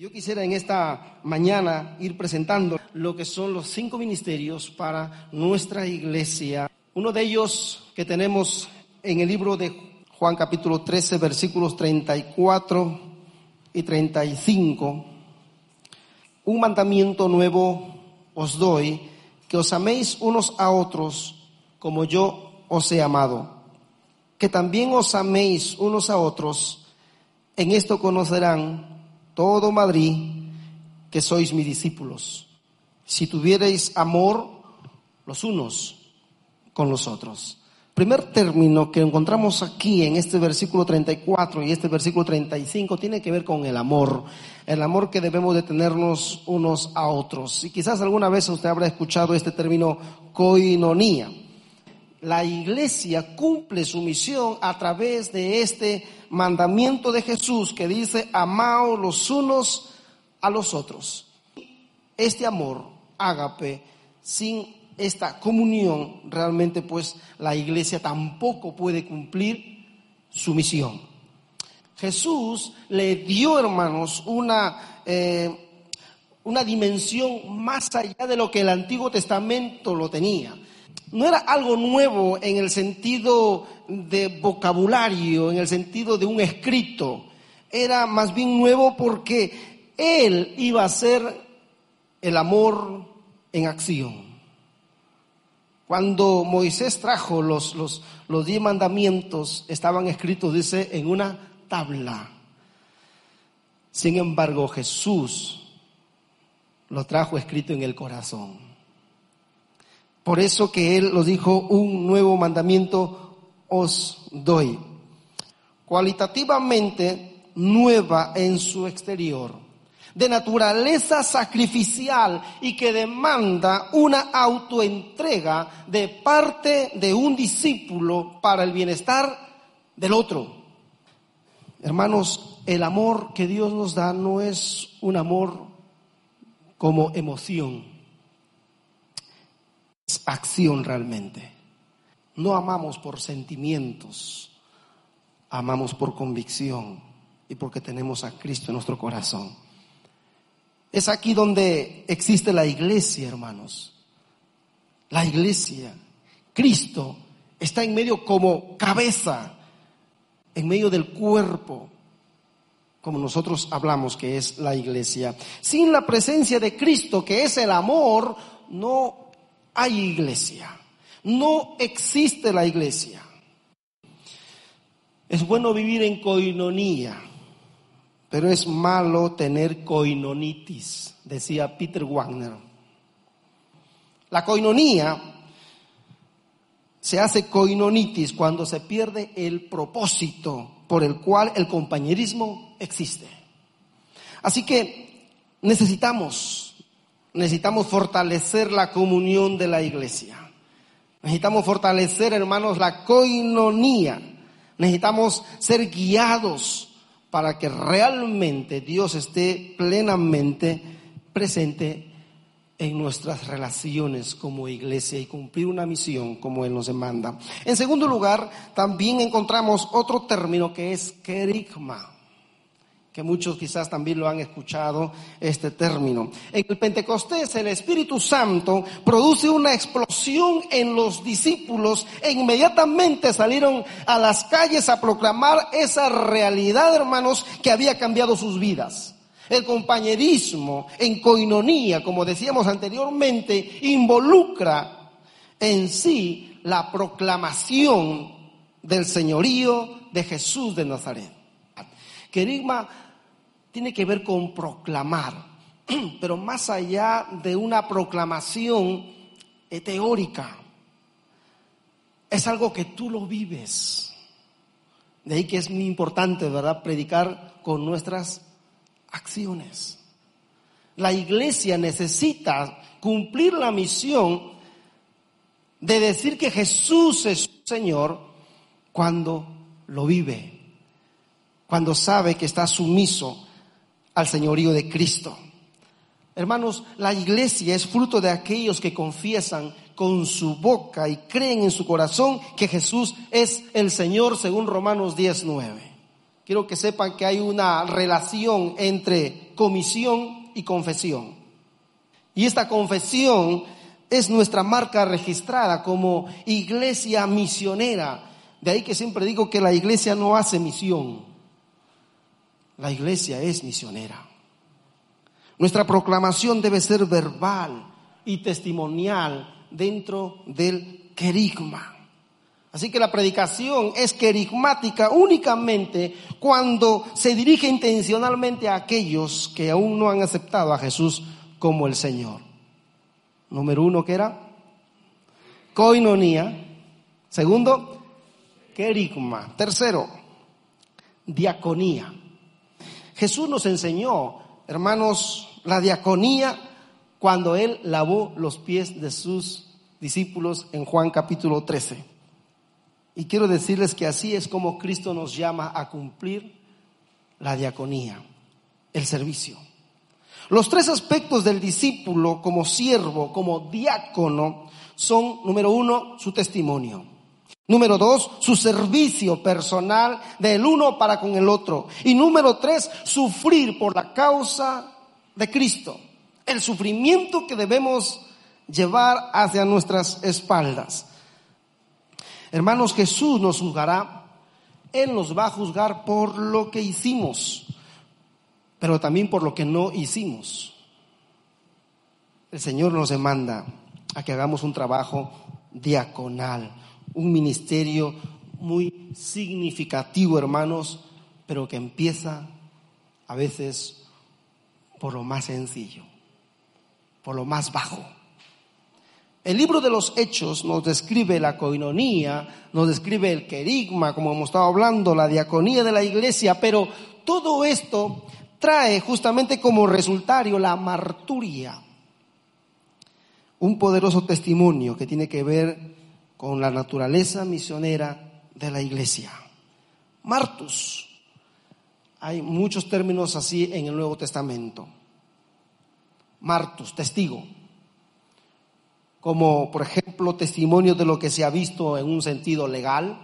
Yo quisiera en esta mañana ir presentando lo que son los cinco ministerios para nuestra iglesia. Uno de ellos que tenemos en el libro de Juan capítulo 13 versículos 34 y 35. Un mandamiento nuevo os doy, que os améis unos a otros como yo os he amado. Que también os améis unos a otros. En esto conocerán todo Madrid que sois mis discípulos, si tuvierais amor los unos con los otros. Primer término que encontramos aquí en este versículo 34 y este versículo 35 tiene que ver con el amor, el amor que debemos de tenernos unos a otros. Y quizás alguna vez usted habrá escuchado este término coinonía. La iglesia cumple su misión a través de este mandamiento de Jesús que dice, amaos los unos a los otros. Este amor, ágape, sin esta comunión, realmente pues la iglesia tampoco puede cumplir su misión. Jesús le dio, hermanos, una, eh, una dimensión más allá de lo que el Antiguo Testamento lo tenía. No era algo nuevo en el sentido de vocabulario, en el sentido de un escrito. Era más bien nuevo porque Él iba a ser el amor en acción. Cuando Moisés trajo los, los, los diez mandamientos, estaban escritos, dice, en una tabla. Sin embargo, Jesús lo trajo escrito en el corazón. Por eso que Él lo dijo, un nuevo mandamiento os doy. Cualitativamente nueva en su exterior, de naturaleza sacrificial y que demanda una autoentrega de parte de un discípulo para el bienestar del otro. Hermanos, el amor que Dios nos da no es un amor como emoción, acción realmente. No amamos por sentimientos, amamos por convicción y porque tenemos a Cristo en nuestro corazón. Es aquí donde existe la iglesia, hermanos. La iglesia. Cristo está en medio como cabeza, en medio del cuerpo, como nosotros hablamos que es la iglesia. Sin la presencia de Cristo, que es el amor, no hay iglesia. No existe la iglesia. Es bueno vivir en coinonía, pero es malo tener coinonitis, decía Peter Wagner. La coinonía se hace coinonitis cuando se pierde el propósito por el cual el compañerismo existe. Así que necesitamos, necesitamos fortalecer la comunión de la iglesia. Necesitamos fortalecer, hermanos, la coinonía. Necesitamos ser guiados para que realmente Dios esté plenamente presente en nuestras relaciones como iglesia y cumplir una misión como Él nos demanda. En segundo lugar, también encontramos otro término que es kerigma que muchos quizás también lo han escuchado este término. En el Pentecostés el Espíritu Santo produce una explosión en los discípulos e inmediatamente salieron a las calles a proclamar esa realidad, hermanos, que había cambiado sus vidas. El compañerismo en coinonía, como decíamos anteriormente, involucra en sí la proclamación del señorío de Jesús de Nazaret. Querigma tiene que ver con proclamar, pero más allá de una proclamación eh, teórica, es algo que tú lo vives. De ahí que es muy importante, ¿verdad?, predicar con nuestras acciones. La iglesia necesita cumplir la misión de decir que Jesús es Señor cuando lo vive cuando sabe que está sumiso al señorío de Cristo. Hermanos, la iglesia es fruto de aquellos que confiesan con su boca y creen en su corazón que Jesús es el Señor según Romanos 19. quiero que sepan que hay una relación entre comisión y confesión. Y esta confesión es nuestra marca registrada como iglesia misionera. De ahí que siempre digo que la iglesia no hace misión. La iglesia es misionera. Nuestra proclamación debe ser verbal y testimonial dentro del querigma. Así que la predicación es querigmática únicamente cuando se dirige intencionalmente a aquellos que aún no han aceptado a Jesús como el Señor. Número uno, ¿qué era? Coinonía. Segundo, querigma. Tercero, diaconía. Jesús nos enseñó, hermanos, la diaconía cuando Él lavó los pies de sus discípulos en Juan capítulo 13. Y quiero decirles que así es como Cristo nos llama a cumplir la diaconía, el servicio. Los tres aspectos del discípulo como siervo, como diácono, son, número uno, su testimonio. Número dos, su servicio personal del uno para con el otro. Y número tres, sufrir por la causa de Cristo. El sufrimiento que debemos llevar hacia nuestras espaldas. Hermanos, Jesús nos juzgará. Él nos va a juzgar por lo que hicimos pero también por lo que no hicimos. El Señor nos demanda a que hagamos un trabajo diaconal, un ministerio muy significativo, hermanos, pero que empieza a veces por lo más sencillo, por lo más bajo. El libro de los Hechos nos describe la coinonía, nos describe el querigma, como hemos estado hablando, la diaconía de la iglesia, pero todo esto trae justamente como resultado la marturia, un poderoso testimonio que tiene que ver con la naturaleza misionera de la iglesia. Martus. Hay muchos términos así en el Nuevo Testamento. Martus, testigo. Como por ejemplo testimonio de lo que se ha visto en un sentido legal,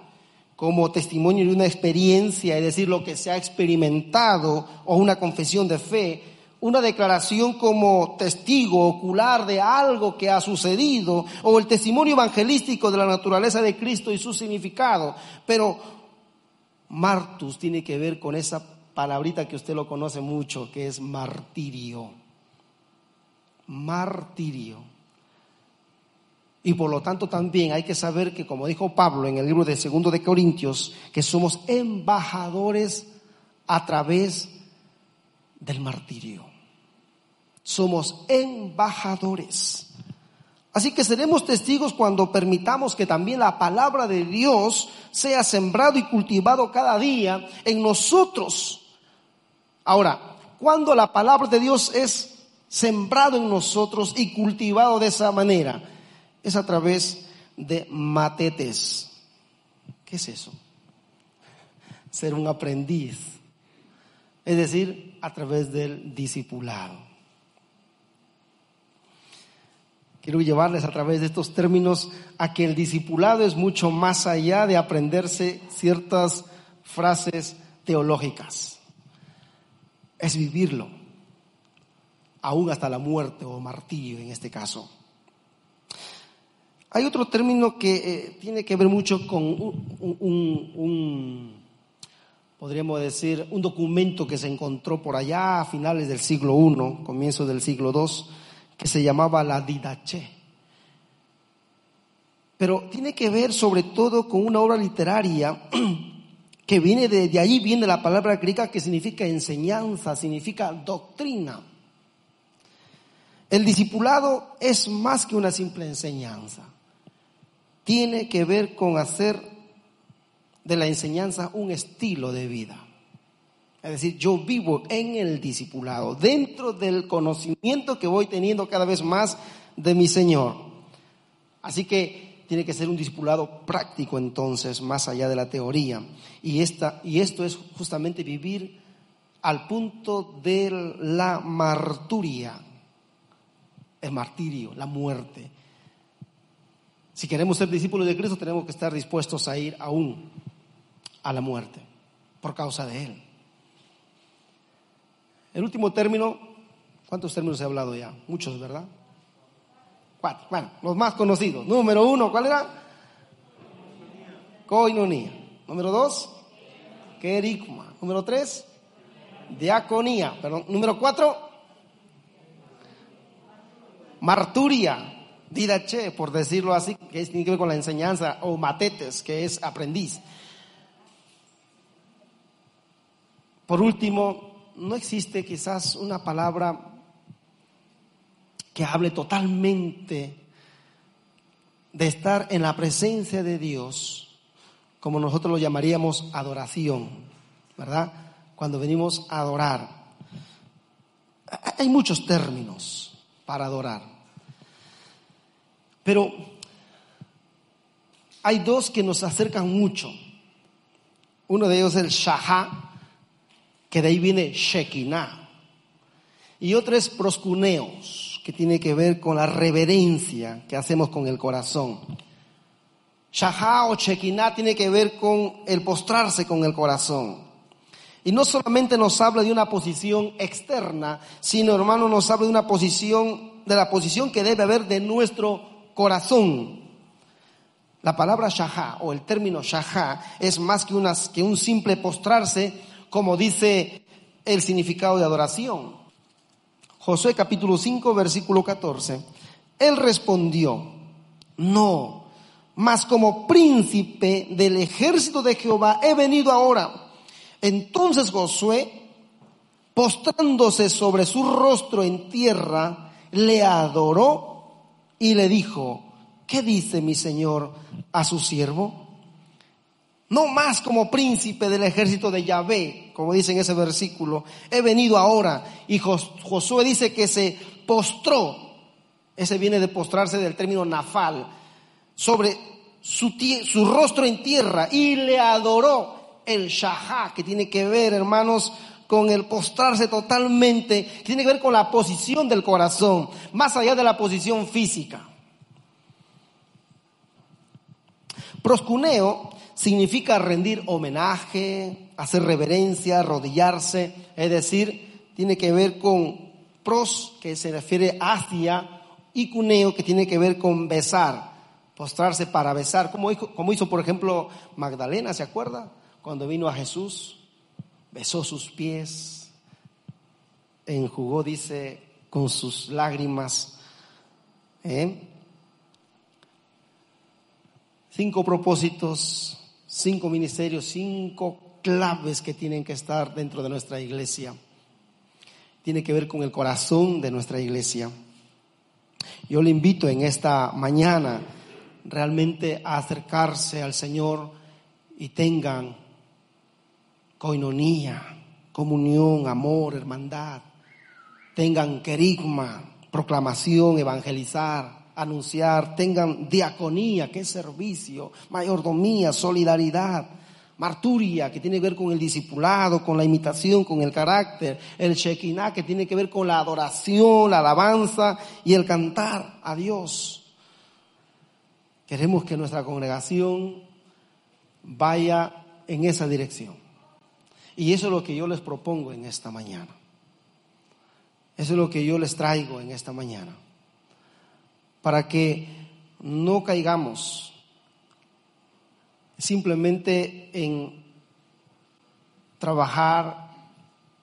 como testimonio de una experiencia, es decir, lo que se ha experimentado o una confesión de fe, una declaración como testigo ocular de algo que ha sucedido o el testimonio evangelístico de la naturaleza de Cristo y su significado. Pero martus tiene que ver con esa palabrita que usted lo conoce mucho, que es martirio. Martirio. Y por lo tanto también hay que saber que, como dijo Pablo en el libro de Segundo de Corintios, que somos embajadores a través del martirio. Somos embajadores. Así que seremos testigos cuando permitamos que también la palabra de Dios sea sembrado y cultivado cada día en nosotros. Ahora, cuando la palabra de Dios es sembrado en nosotros y cultivado de esa manera, es a través de matetes. ¿Qué es eso? Ser un aprendiz. Es decir, a través del discipulado. Quiero llevarles a través de estos términos a que el discipulado es mucho más allá de aprenderse ciertas frases teológicas. Es vivirlo, aún hasta la muerte o martirio en este caso. Hay otro término que eh, tiene que ver mucho con un, podríamos decir, un documento que se encontró por allá a finales del siglo I, comienzo del siglo II, que se llamaba la Didache. Pero tiene que ver sobre todo con una obra literaria que viene de, de ahí viene la palabra griega que significa enseñanza, significa doctrina. El discipulado es más que una simple enseñanza tiene que ver con hacer de la enseñanza un estilo de vida. Es decir, yo vivo en el discipulado, dentro del conocimiento que voy teniendo cada vez más de mi Señor. Así que tiene que ser un discipulado práctico entonces, más allá de la teoría. Y, esta, y esto es justamente vivir al punto de la marturia, el martirio, la muerte. Si queremos ser discípulos de Cristo, tenemos que estar dispuestos a ir aún a la muerte. por causa de Él. El último término, ¿cuántos términos he hablado ya? Muchos, ¿verdad? Cuatro. Bueno, los más conocidos. Número uno, ¿cuál era? Coinonía. Número dos, querigma. Número tres, diaconía. Perdón. Número cuatro, marturia. Didache, por decirlo así, que tiene que ver con la enseñanza, o matetes, que es aprendiz. Por último, no existe quizás una palabra que hable totalmente de estar en la presencia de Dios, como nosotros lo llamaríamos adoración, ¿verdad? Cuando venimos a adorar. Hay muchos términos para adorar, pero hay dos que nos acercan mucho. Uno de ellos es el shahá, que de ahí viene Shekinah. Y otro es proscuneos, que tiene que ver con la reverencia que hacemos con el corazón. Shahá o Shekinah tiene que ver con el postrarse con el corazón. Y no solamente nos habla de una posición externa, sino hermano nos habla de una posición, de la posición que debe haber de nuestro corazón. La palabra shahá o el término shahá es más que, unas, que un simple postrarse, como dice el significado de adoración. Josué capítulo 5, versículo 14. Él respondió, no, mas como príncipe del ejército de Jehová he venido ahora. Entonces Josué, postrándose sobre su rostro en tierra, le adoró y le dijo, ¿qué dice mi señor a su siervo? No más como príncipe del ejército de Yahvé, como dice en ese versículo. He venido ahora. Y Josué dice que se postró. Ese viene de postrarse del término nafal. Sobre su, rostro en tierra. Y le adoró el shahá, que tiene que ver, hermanos, con el postrarse totalmente. Que tiene que ver con la posición del corazón. Más allá de la posición física. Proscuneo significa rendir homenaje, hacer reverencia, arrodillarse, es decir, tiene que ver con pros, que se refiere hacia, y cuneo, que tiene que ver con besar, postrarse para besar, como hizo, como hizo por ejemplo Magdalena, ¿se acuerda? Cuando vino a Jesús, besó sus pies, enjugó, dice, con sus lágrimas. ¿eh? Cinco propósitos cinco ministerios, cinco claves que tienen que estar dentro de nuestra iglesia. Tiene que ver con el corazón de nuestra iglesia. Yo le invito en esta mañana realmente a acercarse al Señor y tengan coinonía, comunión, amor, hermandad. Tengan querigma, proclamación, evangelizar, anunciar, tengan diaconía, que es servicio, mayordomía, solidaridad, marturia, que tiene que ver con el discipulado, con la imitación, con el carácter, el shekinah, que tiene que ver con la adoración, la alabanza y el cantar a Dios. Queremos que nuestra congregación vaya en esa dirección. Y eso es lo que yo les propongo en esta mañana. Eso es lo que yo les traigo en esta mañana para que no caigamos simplemente en trabajar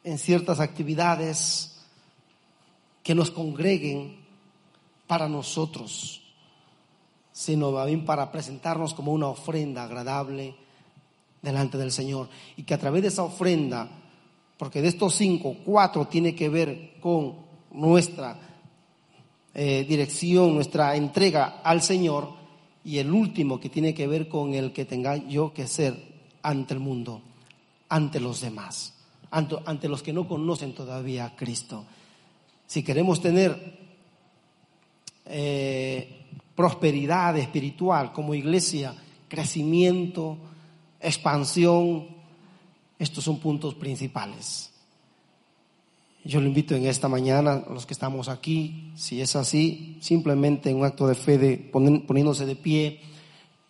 en ciertas actividades que nos congreguen para nosotros, sino bien para presentarnos como una ofrenda agradable delante del Señor. Y que a través de esa ofrenda, porque de estos cinco, cuatro tiene que ver con nuestra eh, dirección, nuestra entrega al Señor y el último que tiene que ver con el que tenga yo que ser ante el mundo, ante los demás, ante, los que no conocen todavía a Cristo. Si queremos tener eh, prosperidad espiritual como iglesia, crecimiento, expansión, estos son puntos principales. Yo le invito en esta mañana, los que estamos aquí, si es así, simplemente en un acto de fe, de poniéndose de pie,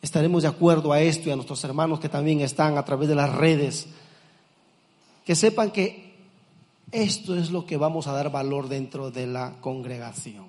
estaremos de acuerdo a esto y a nuestros hermanos que también están a través de las redes, que sepan que esto es lo que vamos a dar valor dentro de la congregación.